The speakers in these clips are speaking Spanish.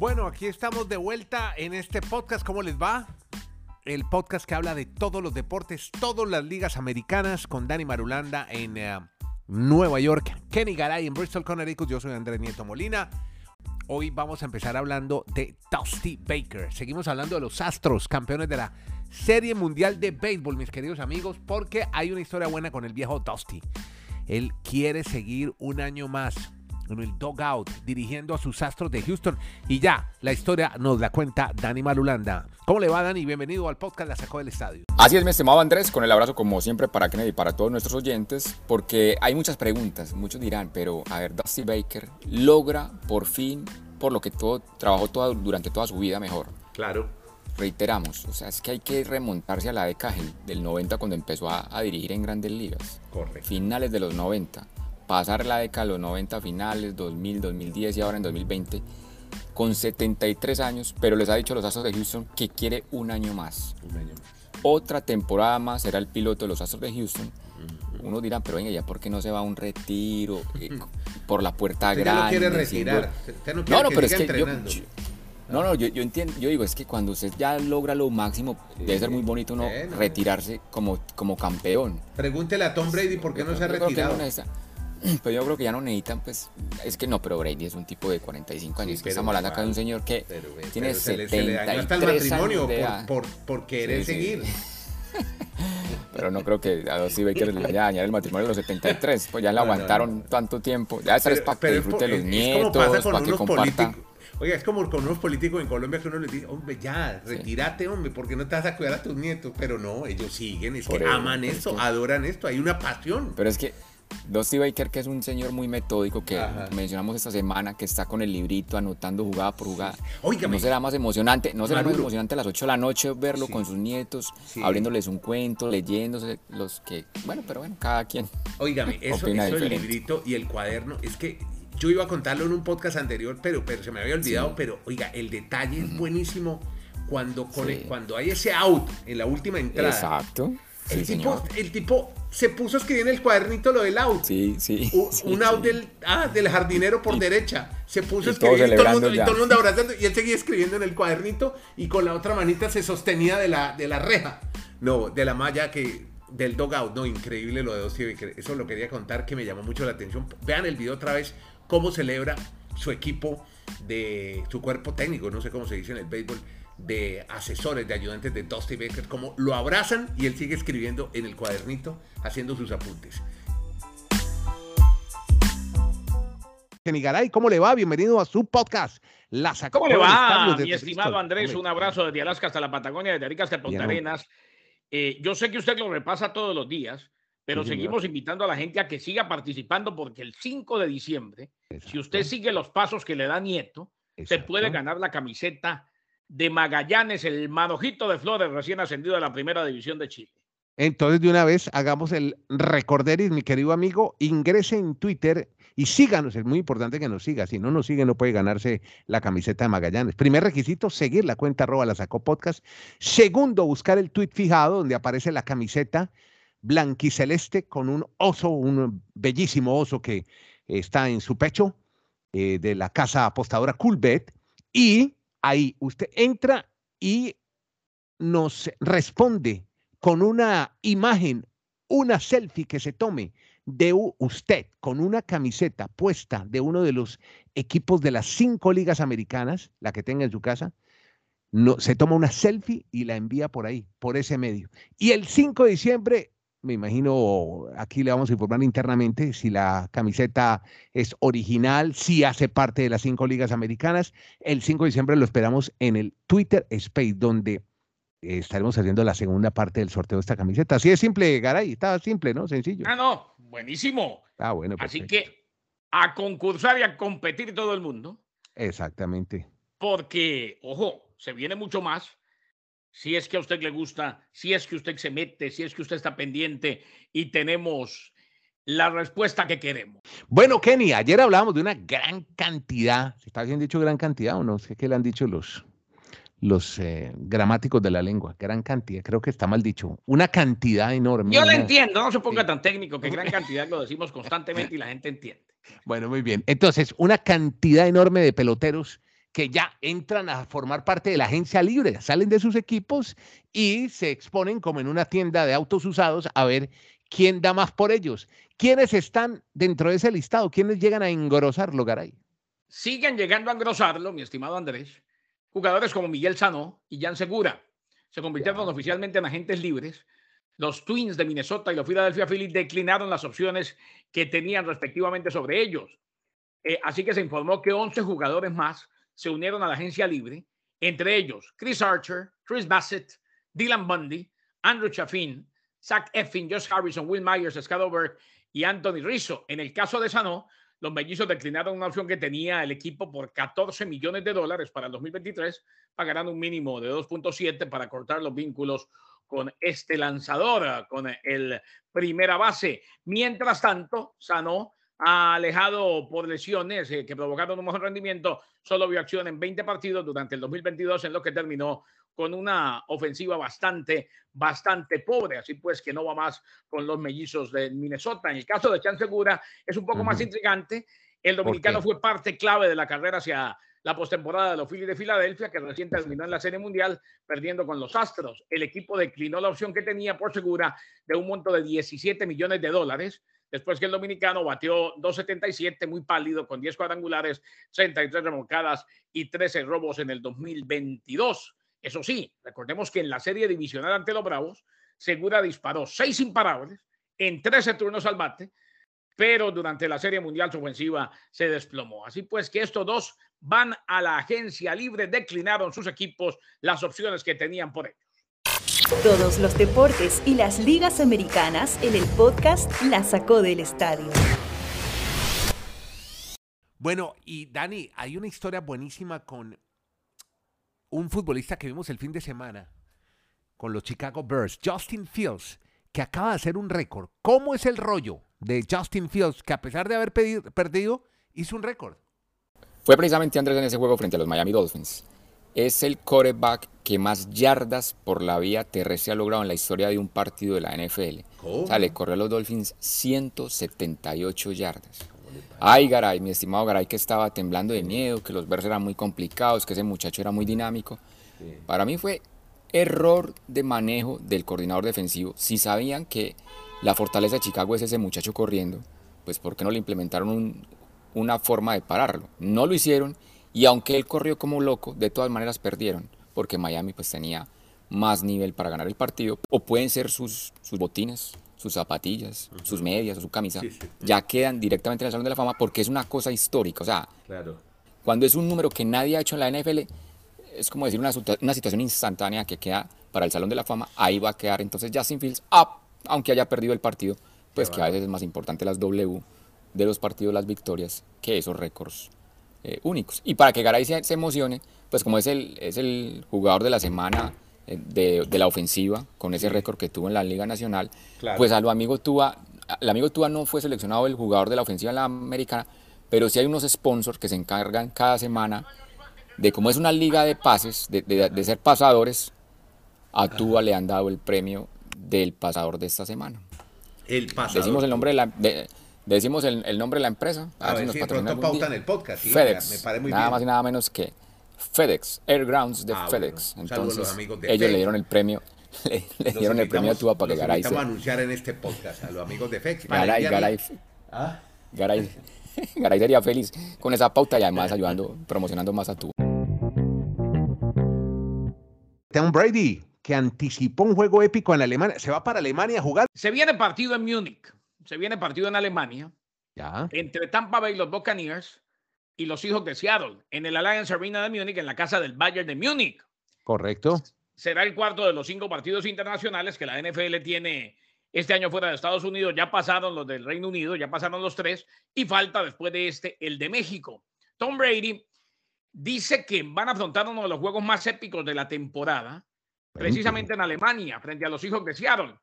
Bueno, aquí estamos de vuelta en este podcast. ¿Cómo les va? El podcast que habla de todos los deportes, todas las ligas americanas, con Dani Marulanda en eh, Nueva York, Kenny Garay en Bristol, Connecticut. Yo soy Andrés Nieto Molina. Hoy vamos a empezar hablando de Dusty Baker. Seguimos hablando de los Astros, campeones de la Serie Mundial de Béisbol, mis queridos amigos, porque hay una historia buena con el viejo Dusty. Él quiere seguir un año más en el Dogout, dirigiendo a sus astros de Houston. Y ya, la historia nos la cuenta Dani Marulanda. ¿Cómo le va, Dani? Bienvenido al podcast La Sacó del Estadio. Así es, mi estimado Andrés, con el abrazo como siempre para Kennedy y para todos nuestros oyentes, porque hay muchas preguntas. Muchos dirán, pero a ver, Dusty Baker logra por fin, por lo que todo trabajó toda, durante toda su vida mejor. Claro. Reiteramos, o sea, es que hay que remontarse a la década del 90 cuando empezó a, a dirigir en grandes ligas. Correcto. Finales de los 90 pasar la década de los 90 finales, 2000, 2010 y ahora en 2020, con 73 años, pero les ha dicho a los Astros de Houston que quiere un año más. Un año más. Otra temporada más será el piloto de los Astros de Houston. Uno dirá, pero venga, ya por qué no se va a un retiro eh, por la puerta Usted grande. no quiere retirar. Usted no, No, quiere no, que pero es que yo, yo- no, no, yo, yo entiendo, yo digo, es que cuando usted ya logra lo máximo, debe ser muy bonito uno bueno. retirarse como, como campeón. Pregúntele a Tom Brady por qué no se ha retirado. no Pero yo creo que ya no necesitan, pues, es que no, pero Brady es un tipo de 45 años. Sí, que pero estamos hablando acá de un señor que Pero, tiene pero se le- se le 73 hasta el matrimonio por, por, por querer Sí, sí. seguir. Pero no creo que a Dusty Baker le vaya a dañar el matrimonio a los 73. Pues ya le No, aguantaron no. tanto tiempo. Ya estar es para que disfrute los es- nietos, para que comparta. políticos. Oiga, es como con unos políticos en Colombia que uno les dice, hombre, ya, retírate, hombre, porque no te vas a cuidar a tus nietos. Pero no, ellos siguen, es Por que eso, aman esto, adoran esto, hay una pasión. Pero es que Dusty Baker, que es un señor muy metódico, que Ajá. mencionamos esta semana, que está con el librito anotando jugada por jugada. Óigame. ¿No será más emocionante? ¿No será más emocionante a las 8 de la noche verlo Sí. con sus nietos, Sí. abriéndoles un cuento, leyéndose los que... Bueno, pero bueno, cada quien. Óigame, eso, eso diferente. librito y el cuaderno, es que yo iba a contarlo en un podcast anterior, pero, pero se me había olvidado, Sí. pero oiga, el detalle es buenísimo cuando, con el- cuando hay ese out en la última entrada. Exacto. El, Sí, tipo, el tipo se puso a escribir en el cuadernito lo del out. Sí, sí. U- sí, un out sí. del, ah, del jardinero por Y- derecha. Se puso a escribir y todo, el mundo, y todo el mundo abrazando y él seguía escribiendo en el cuadernito y con la otra manita se sostenía de la, de la reja. No, de la malla que del dogout. No, increíble lo de Baker. Eso lo quería contar que me llamó mucho la atención. Vean el video otra vez cómo celebra su equipo de su cuerpo técnico, no sé cómo se dice en el béisbol, de asesores, de ayudantes de Dusty Baker, cómo lo abrazan y él sigue escribiendo en el cuadernito, haciendo sus apuntes. Kenny Garay, ¿cómo le va? Bienvenido a su podcast. La sacó ¿Cómo le va, mi estimado. Andrés? Un abrazo desde Alaska hasta la Patagonia, desde Arica hasta Punta. Arenas. Eh, yo sé que usted lo repasa todos los días, pero Sí, señor. seguimos invitando a la gente a que siga participando porque el 5 de diciembre, si Exacto, usted sigue los pasos que le da Nieto, se puede ganar la camiseta de Magallanes, el manojito de Flores recién ascendido de la primera división de Chile. Entonces, de una vez, hagamos el recorderis, mi querido amigo. Ingrese en Twitter y síganos. Es muy importante que nos siga. Si no nos sigue, no puede ganarse la camiseta de Magallanes. Primer requisito, seguir la cuenta arroba la sacó podcast. Segundo, buscar el tweet fijado donde aparece la camiseta blanquiceleste con un oso, un bellísimo oso que está en su pecho eh, de la casa apostadora Coolbet. Y ahí usted entra y nos responde con una imagen, una selfie que se tome de usted con una camiseta puesta de uno de los equipos de las cinco ligas americanas, la que tenga en su casa, no, se toma una selfie y la envía por ahí, por ese medio. Y el 5 de diciembre, me imagino, aquí le vamos a informar internamente si la camiseta es original, si hace parte de las cinco ligas americanas. El 5 de diciembre lo esperamos en el Twitter Space, donde estaremos haciendo la segunda parte del sorteo de esta camiseta. Así de simple, Garay, está simple, ¿no? Sencillo. Ah, no, buenísimo. Ah, bueno. Así que a concursar y a competir todo el mundo. Exactamente. porque, ojo, se viene mucho más. Si es que a usted le gusta, si es que usted se mete, si es que usted está pendiente y tenemos la respuesta que queremos. Bueno, Kenny, ayer hablábamos de una gran cantidad. ¿se ¿Está bien dicho gran cantidad o no? sé qué le han dicho los, los eh, gramáticos de la lengua. Gran cantidad, creo que está mal dicho. Una cantidad enorme. Yo una- entiendo, no se ponga Sí. tan técnico, que gran cantidad lo decimos constantemente y la gente entiende. Bueno, muy bien. Entonces, una cantidad enorme de peloteros que ya entran a formar parte de la agencia libre, salen de sus equipos y se exponen como en una tienda de autos usados a ver quién da más por ellos. ¿Quiénes están dentro de ese listado? ¿Quiénes llegan a engrosarlo, Garay? Siguen llegando a engrosarlo, mi estimado Andrés, jugadores como Miguel Sanó y Jan Segura. Se convirtieron oficialmente en agentes libres. Los Twins de Minnesota y los Philadelphia Phillies declinaron las opciones que tenían respectivamente sobre ellos. Eh, así que se informó que 11 jugadores más se unieron a la agencia libre, entre ellos Chris Archer, Chris Bassett, Dylan Bundy, Andrew Chaffin, Zach Effin, Josh Harrison, Will Myers, Scott y Anthony Rizzo. En el caso de Sano, los mellizos declinaron una opción que tenía el equipo por 14 millones de dólares para el 2023, pagarán un mínimo de 2.7 para cortar los vínculos con este lanzador, con el primera base. Mientras tanto, Sano alejado por lesiones eh, que provocaron un mejor rendimiento, solo vio acción en 20 partidos durante el 2022, en lo que terminó con una ofensiva bastante, bastante pobre. Así pues, que no va más con los mellizos de Minnesota. En el caso de Chan Segura, es un poco más intrigante. El dominicano fue parte clave de la carrera hacia la postemporada de los Phillies de Filadelfia, que recién terminó en la Serie Mundial, perdiendo con los Astros. El equipo declinó la opción que tenía por segura de un monto de 17 millones de dólares después que el dominicano batió 2.77, muy pálido, con 10 cuadrangulares, 33 remolcadas y 13 robos en el 2022. Eso sí, recordemos que en la serie divisional ante los Bravos, Segura disparó 6 imparables en 13 turnos al bate, pero durante la serie mundial su ofensiva se desplomó. Así pues que estos dos van a la agencia libre, declinaron sus equipos las opciones que tenían por ellos. Todos los deportes y las ligas americanas en el podcast La Sacó del Estadio. Bueno, y Dani, hay una historia buenísima con un futbolista que vimos el fin de semana con los Chicago Bears, Justin Fields, que acaba de hacer un récord. ¿Cómo es el rollo de Justin Fields, que a pesar de haber perdido, hizo un récord? Fue precisamente Andrés en ese juego frente a los Miami Dolphins es el coreback que más yardas por la vía terrestre ha logrado en la historia de un partido de la NFL. O sea, le corrió a los Dolphins 178 yardas. Ay, Garay, mi estimado Garay, que estaba temblando de miedo, que los versos eran muy complicados, que ese muchacho era muy dinámico. Para mí fue error de manejo del coordinador defensivo. Si sabían que la fortaleza de Chicago es ese muchacho corriendo, pues ¿por qué no le implementaron una forma de pararlo? No lo hicieron y aunque él corrió como loco, de todas maneras perdieron, porque Miami pues tenía más nivel para ganar el partido. O pueden ser sus, sus botines, sus zapatillas, sus medias o su camisa, ya quedan directamente en el Salón de la Fama porque es una cosa histórica. O sea, cuando es un número que nadie ha hecho en la NFL, es como decir una, una, situación instantánea que queda para el Salón de la Fama, ahí va a quedar entonces Justin Fields, aunque haya perdido el partido, pues que a veces es más importante las W de los partidos, las victorias, que esos récords eh, únicos. Y para que Garay se, emocione, pues como es el, es el jugador de la semana eh, de, la ofensiva, con ese récord que tuvo en la Liga Nacional, pues a lo amigo Tua, el amigo Tua no fue seleccionado el jugador de la ofensiva en la americana, pero sí hay unos sponsors que se encargan cada semana de como es una liga de pases, de, ser pasadores, a Tua le han dado el premio del pasador de esta semana. El pasador. Decimos el nombre de la... Decimos el, nombre de la empresa. A, ver, si nos pautan el podcast. FedEx. Me parece muy nada más y nada menos que FedEx, Airgrounds de ah, FedEx. Entonces, ellos le dieron el premio. Le, dieron el premio a Tua para que Garay. Vamos a anunciar en este podcast a los amigos de FedEx. Garay, Garay, ¿Ah? Garay, Garay sería feliz con esa pauta y además ayudando, promocionando más a Tua. Tom Brady, que anticipó un juego épico en Alemania, se va para Alemania a jugar. Se viene partido en Múnich se viene partido en Alemania ya. entre Tampa Bay, los Buccaneers y los hijos de Seattle en el Allianz Arena de Múnich, en la casa del Bayern de Múnich. Correcto. Será el cuarto de los cinco partidos internacionales que la NFL tiene este año fuera de Estados Unidos. Ya pasaron los del Reino Unido, ya pasaron los tres y falta después de este el de México. Tom Brady dice que van a afrontar uno de los juegos más épicos de la temporada, precisamente en Alemania, frente a los hijos de Seattle.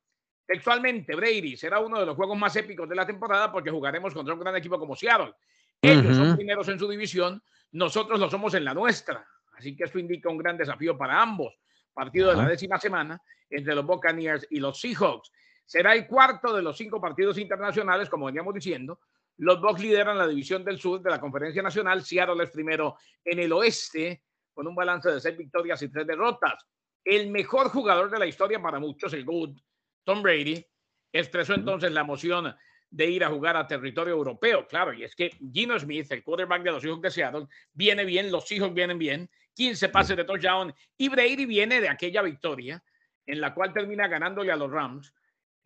Textualmente, Brady será uno de los juegos más épicos de la temporada porque jugaremos contra un gran equipo como Seattle. Ellos son primeros en su división, nosotros lo somos en la nuestra. Así que esto indica un gran desafío para ambos. Partido de la décima semana entre los Buccaneers y los Seahawks. Será el cuarto de los cinco partidos internacionales, como veníamos diciendo. Los Bucks lideran la división del sur de la Conferencia Nacional. Seattle es primero en el oeste con un balance de seis victorias y tres derrotas. El mejor jugador de la historia para muchos, el Good, Tom Brady, expresó entonces la emoción de ir a jugar a territorio europeo. Claro, y es que Gino Smith, el quarterback de los hijos de Seattle, viene bien, los hijos vienen bien, 15 pases de touchdown y Brady viene de aquella victoria en la cual termina ganándole a los Rams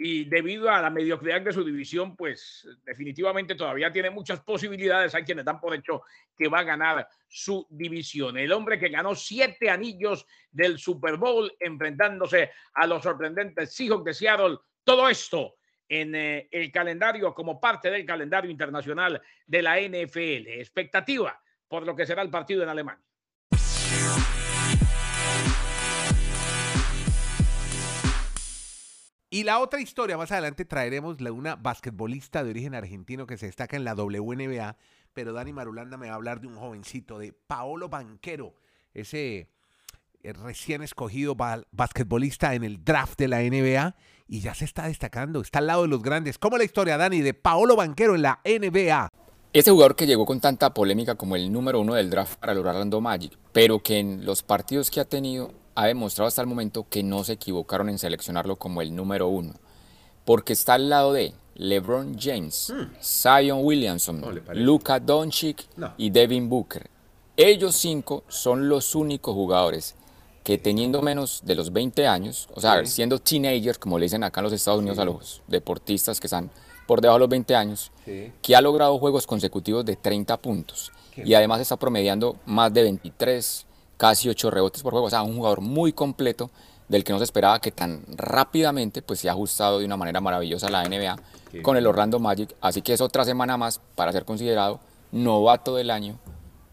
y debido a la mediocridad de su división, pues definitivamente todavía tiene muchas posibilidades. Hay quienes dan por hecho que va a ganar su división. El hombre que ganó siete anillos del Super Bowl enfrentándose a los sorprendentes Seahawks de Seattle. Todo esto en eh, el calendario como parte del calendario internacional de la NFL. Expectativa por lo que será el partido en Alemania. Y la otra historia, más adelante traeremos la una basquetbolista de origen argentino que se destaca en la WNBA, pero Dani Marulanda me va a hablar de un jovencito, de Paolo Banquero, ese eh, recién escogido basquetbolista en el draft de la NBA y ya se está destacando, está al lado de los grandes. ¿Cómo la historia, Dani, de Paolo Banquero en la NBA? Este jugador que llegó con tanta polémica como el número uno del draft para el Orlando Magic, pero que en los partidos que ha tenido ha demostrado hasta el momento que no se equivocaron en seleccionarlo como el número uno, porque está al lado de LeBron James, hmm. Zion Williamson, Luka Doncic y Devin Booker. Ellos cinco son los únicos jugadores que teniendo menos de los 20 años, o sea, siendo teenagers, como le dicen acá en los Estados Unidos a los deportistas que están por debajo de los 20 años, que ha logrado juegos consecutivos de 30 puntos y además está promediando más de 23, casi 8 rebotes por juego, o sea, un jugador muy completo del que no se esperaba que tan rápidamente pues se ha ajustado de una manera maravillosa a la NBA con el Orlando Magic, así que es otra semana más para ser considerado novato del año,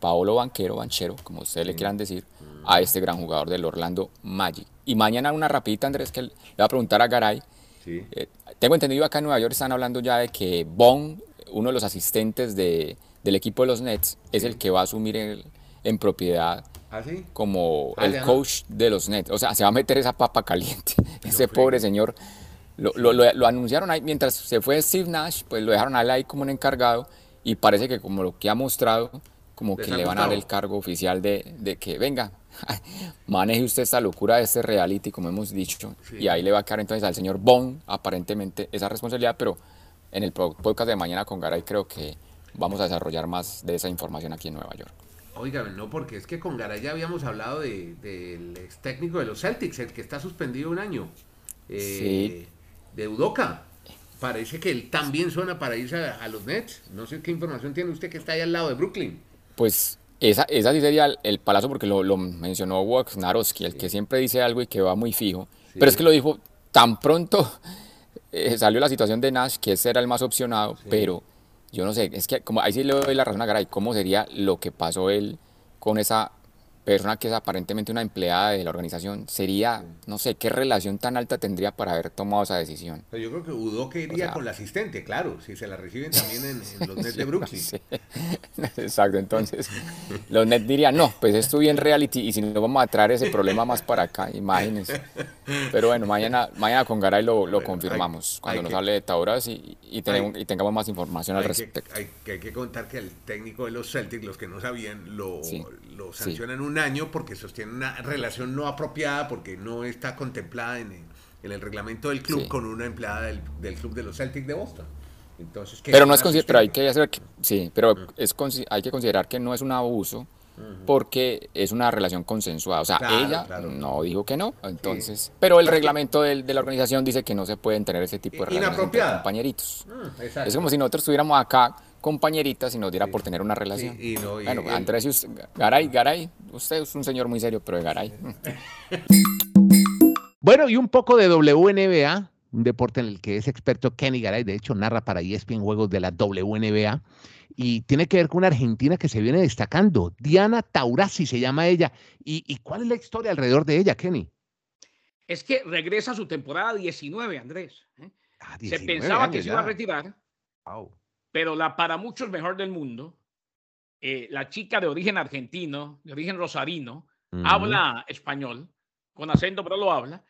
Paolo Banquero, Banchero, como ustedes le quieran decir, a este gran jugador del Orlando Magic. Y mañana una rapidita, Andrés, que le va a preguntar a Garay. Eh, tengo entendido acá en Nueva York están hablando ya de que Bond, uno de los asistentes de, del equipo de los Nets, es el que va a asumir en propiedad ¿Ah, como ah, el coach de los Nets. O sea, se va a meter esa papa caliente. Ese pobre señor. Lo, lo, lo, anunciaron ahí mientras se fue Steve Nash, pues lo dejaron ahí como un encargado y parece que como lo que ha mostrado, como que le van a dar el cargo oficial de, de que venga, maneje usted esta locura de este reality, como hemos dicho, y ahí le va a quedar entonces al señor Bond aparentemente esa responsabilidad, pero en el podcast de mañana con Garay creo que vamos a desarrollar más de esa información aquí en Nueva York. Oiga, no, porque es que con Garay ya habíamos hablado del ex técnico de los Celtics, el que está suspendido un año, eh, de Udoca. Parece que él también suena para irse a, a, los Nets. No sé qué información tiene usted que está ahí al lado de Brooklyn. Pues esa, esa sí sería el, palazo porque lo, lo mencionó Wojnarowski, el que siempre dice algo y que va muy fijo. Pero es que lo dijo tan pronto eh, salió la situación de Nash, que ese era el más opcionado, pero yo no sé, es que como ahí sí le doy la razón a Garay, ¿cómo sería lo que pasó él con esa persona que es aparentemente una empleada de la organización, sería, no sé, qué relación tan alta tendría para haber tomado esa decisión. yo creo que Udo que iría con la asistente, claro, si se la reciben también en, los Nets de Brooklyn. Exacto, entonces los Nets dirían, no, pues estuve en reality y si no vamos a traer ese problema más para acá, imagínense. Pero bueno, mañana, mañana con Garay lo, lo confirmamos, cuando nos hable de Tauras y, y, tenemos, y, tengamos más información al respecto. hay, que contar que el técnico de los Celtics, los que no sabían, lo, lo sancionan un año porque sostiene una relación no apropiada, porque no está contemplada en, el reglamento del club con una empleada del, club de los Celtics de Boston. Entonces, pero no es pero hay que hacer sí, pero mm. es hay que considerar que no es un abuso porque es una relación consensuada. O sea, ella no dijo que no, entonces, pero el reglamento de, la organización dice que no se pueden tener ese tipo de relaciones entre compañeritos. Mm, es como si nosotros estuviéramos acá compañeritas y nos diera por tener una relación. bueno, Andrés, Garay, Garay, usted es un señor muy serio, pero de Garay. bueno, y un poco de WNBA, un deporte en el que es experto Kenny Garay, de hecho narra para ESPN juegos de la WNBA, y tiene que ver con una argentina que se viene destacando, Diana Taurasi se llama ella. ¿Y, cuál es la historia alrededor de ella, Kenny? Es que regresa a su temporada 19, Andrés. ¿eh? Ah, se pensaba que se iba a retirar. Wow pero la para muchos mejor del mundo, eh, la chica de origen argentino, de origen rosarino, habla español, con acento, pero lo habla.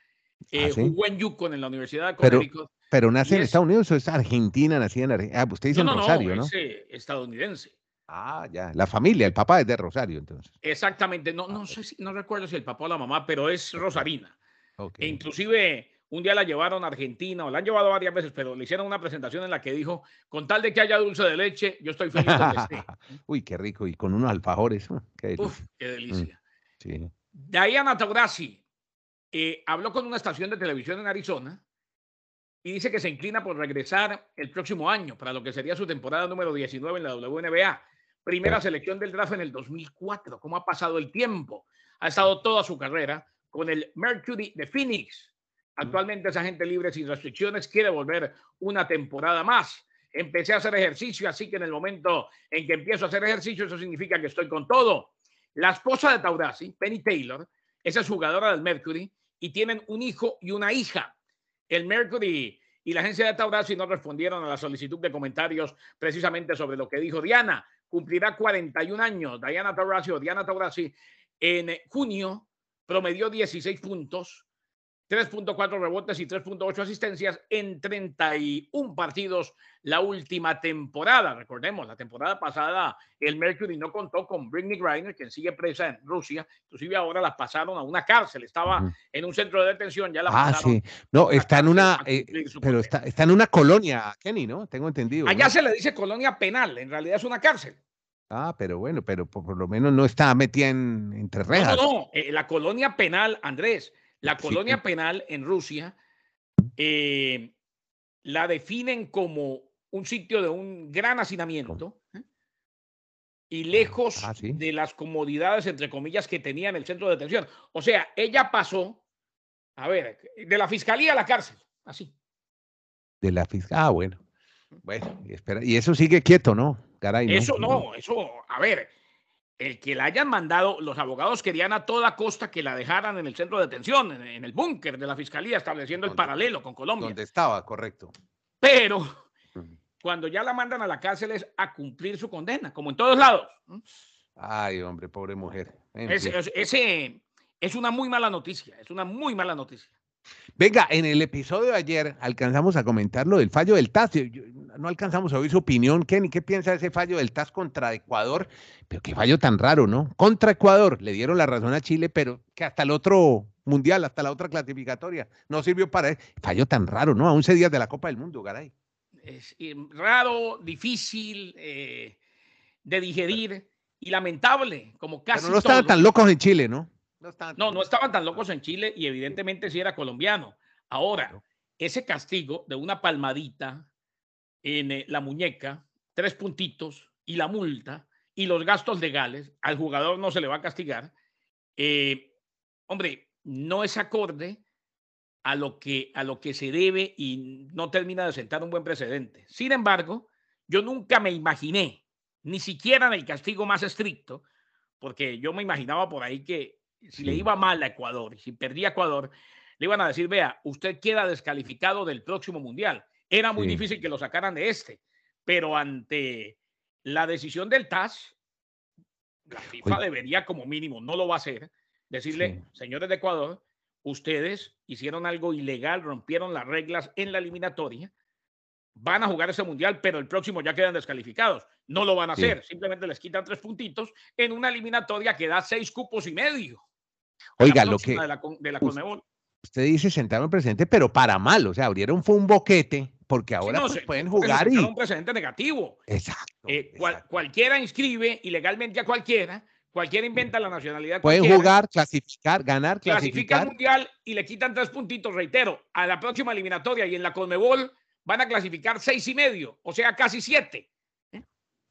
Eh, ah, Jugó en Yukon, en la Universidad de Connecticut. Pero nace Y en es- Estados Unidos o es Argentina, nacida en Argentina. Ah, usted dice No, en Rosario, no, ¿no? es eh, estadounidense. Ah, ya. La familia, el papá es de Rosario, entonces. Exactamente, no, Ah, no sé si, no recuerdo si el papá o la mamá, pero es rosarina. Ok. E inclusive un día la llevaron a Argentina, o la han llevado varias veces, pero le hicieron una presentación en la que dijo, con tal de que haya dulce de leche, yo estoy feliz donde esté. Uy, qué rico. Y con unos alfajores. Qué delicia. Uf, qué delicia. Sí. Diana Taurasi eh, habló con una estación de televisión en Arizona y dice que se inclina por regresar el próximo año para lo que sería su temporada número 19 en la WNBA. Primera selección del draft en el 2004. ¿Cómo ha pasado el tiempo? Ha estado toda su carrera con el Mercury de Phoenix. Actualmente es agente libre sin restricciones, quiere volver una temporada más. Empecé a hacer ejercicio, así que en el momento en que empiezo a hacer ejercicio, eso significa que estoy con todo. La esposa de Taurasi, Penny Taylor, esa es jugadora del Mercury y tienen un hijo y una hija. El Mercury y la agencia de Taurasi no respondieron a la solicitud de comentarios precisamente sobre lo que dijo Diana. Cumplirá 41 años. Diana Taurasi o Diana Taurasi en junio promedió 16 puntos, 3.4 rebotes y 3.8 asistencias en 31 partidos la última temporada. Recordemos, la temporada pasada el Mercury no contó con Britney Griner, quien sigue presa en Rusia. Inclusive ahora la pasaron a una cárcel. Estaba en un centro de detención, ya la Ah, pasaron. sí. No, está en una, eh, pero está, está en una colonia, Kenny, ¿no? Tengo entendido. ¿no? Allá se le dice colonia penal, en realidad es una cárcel. Ah, pero bueno, pero por, por lo menos no está metida en, entre No, rejas. no, no. eh, la colonia penal, Andrés, la Sí. colonia penal en Rusia eh, la definen como un sitio de un gran hacinamiento ¿eh? y lejos Ah, sí. de las comodidades, entre comillas, que tenía en el centro de detención. O sea, ella pasó, a ver, de la fiscalía a la cárcel, así. De la fiscal. Ah, bueno. Bueno, y, espera, y eso sigue quieto, ¿no? Caray, ¿no? Eso no, eso, a ver, el que la hayan mandado, los abogados querían a toda costa que la dejaran en el centro de detención, en, en el búnker de la fiscalía, estableciendo el paralelo con Colombia. Donde estaba, correcto. Pero cuando ya la mandan a la cárcel es a cumplir su condena, como en todos lados. Ay, hombre, pobre mujer. Es- ese es una muy mala noticia, es una muy mala noticia. Venga, en el episodio de ayer alcanzamos a comentar lo del fallo del TAS. Yo- no alcanzamos a oír su opinión, Kenny. ¿Qué piensa de ese fallo del TAS contra Ecuador? Pero qué fallo tan raro, ¿no? Contra Ecuador. Le dieron la razón a Chile, pero que hasta el otro mundial, hasta la otra clasificatoria, no sirvió para él. Fallo tan raro, ¿no? A 11 días de la Copa del Mundo, caray. Es raro, difícil eh, de digerir y lamentable, como casi Pero no estaban tan locos en Chile, ¿no? No, estaban No, no estaban tan locos en Chile y evidentemente sí era colombiano. Ahora, ese castigo de una palmadita en eh, la muñeca, tres puntitos y la multa y los gastos legales, al jugador no se le va a castigar. eh, hombre, no es acorde a lo, que, a lo que se debe y no termina de sentar un buen precedente. Sin embargo, yo nunca me imaginé, ni siquiera en el castigo más estricto, porque yo me imaginaba por ahí que si le iba mal a Ecuador y si perdía Ecuador, le iban a decir, vea, usted queda descalificado del próximo mundial. Era muy Sí. difícil que lo sacaran de este, pero ante la decisión del TAS, la FIFA Oye. debería como mínimo, no lo va a hacer, decirle, señores de Ecuador, ustedes hicieron algo ilegal, rompieron las reglas en la eliminatoria, van a jugar ese mundial, pero el próximo ya quedan descalificados. No lo van a Sí. hacer, simplemente les quitan tres puntitos en una eliminatoria que da seis cupos y medio. Oiga, lo que de la, de la Conmebol. usted dice sentaron el presidente, pero para mal. O sea, abrieron fue un boquete, porque Sí, ahora no, pues, se- pueden jugar y. un precedente negativo. Exacto. Eh, cual- exacto. cualquiera inscribe ilegalmente a cualquiera, cualquiera inventa la nacionalidad. Pueden jugar, clasificar, ganar, clasifica al clasificar. mundial y le quitan tres puntitos, reitero, a la próxima eliminatoria y en la Conmebol van a clasificar seis y medio, o sea, casi siete.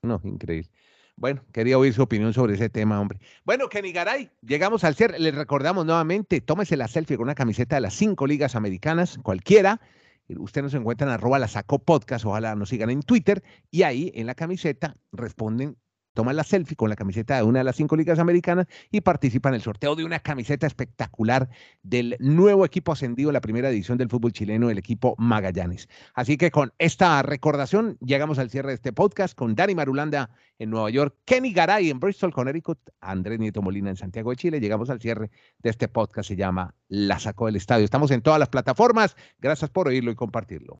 No, increíble. Bueno, quería oír su opinión sobre ese tema, hombre. Bueno, Kenny Garay, llegamos al cierre. Les recordamos nuevamente, tómese la selfie con una camiseta de las cinco ligas americanas, cualquiera. Usted nos encuentra en arroba la sacó podcast, ojalá nos sigan en Twitter y ahí en la camiseta responden toma la selfie con la camiseta de una de las cinco ligas americanas y participa en el sorteo de una camiseta espectacular del nuevo equipo ascendido a la primera edición del fútbol chileno, el equipo Magallanes. Así que con esta recordación llegamos al cierre de este podcast con Dani Marulanda en Nueva York, Kenny Garay en Bristol, Connecticut, Andrés Nieto Molina en Santiago de Chile. Llegamos al cierre de este podcast, se llama La Sacó del Estadio. Estamos en todas las plataformas. Gracias por oírlo y compartirlo.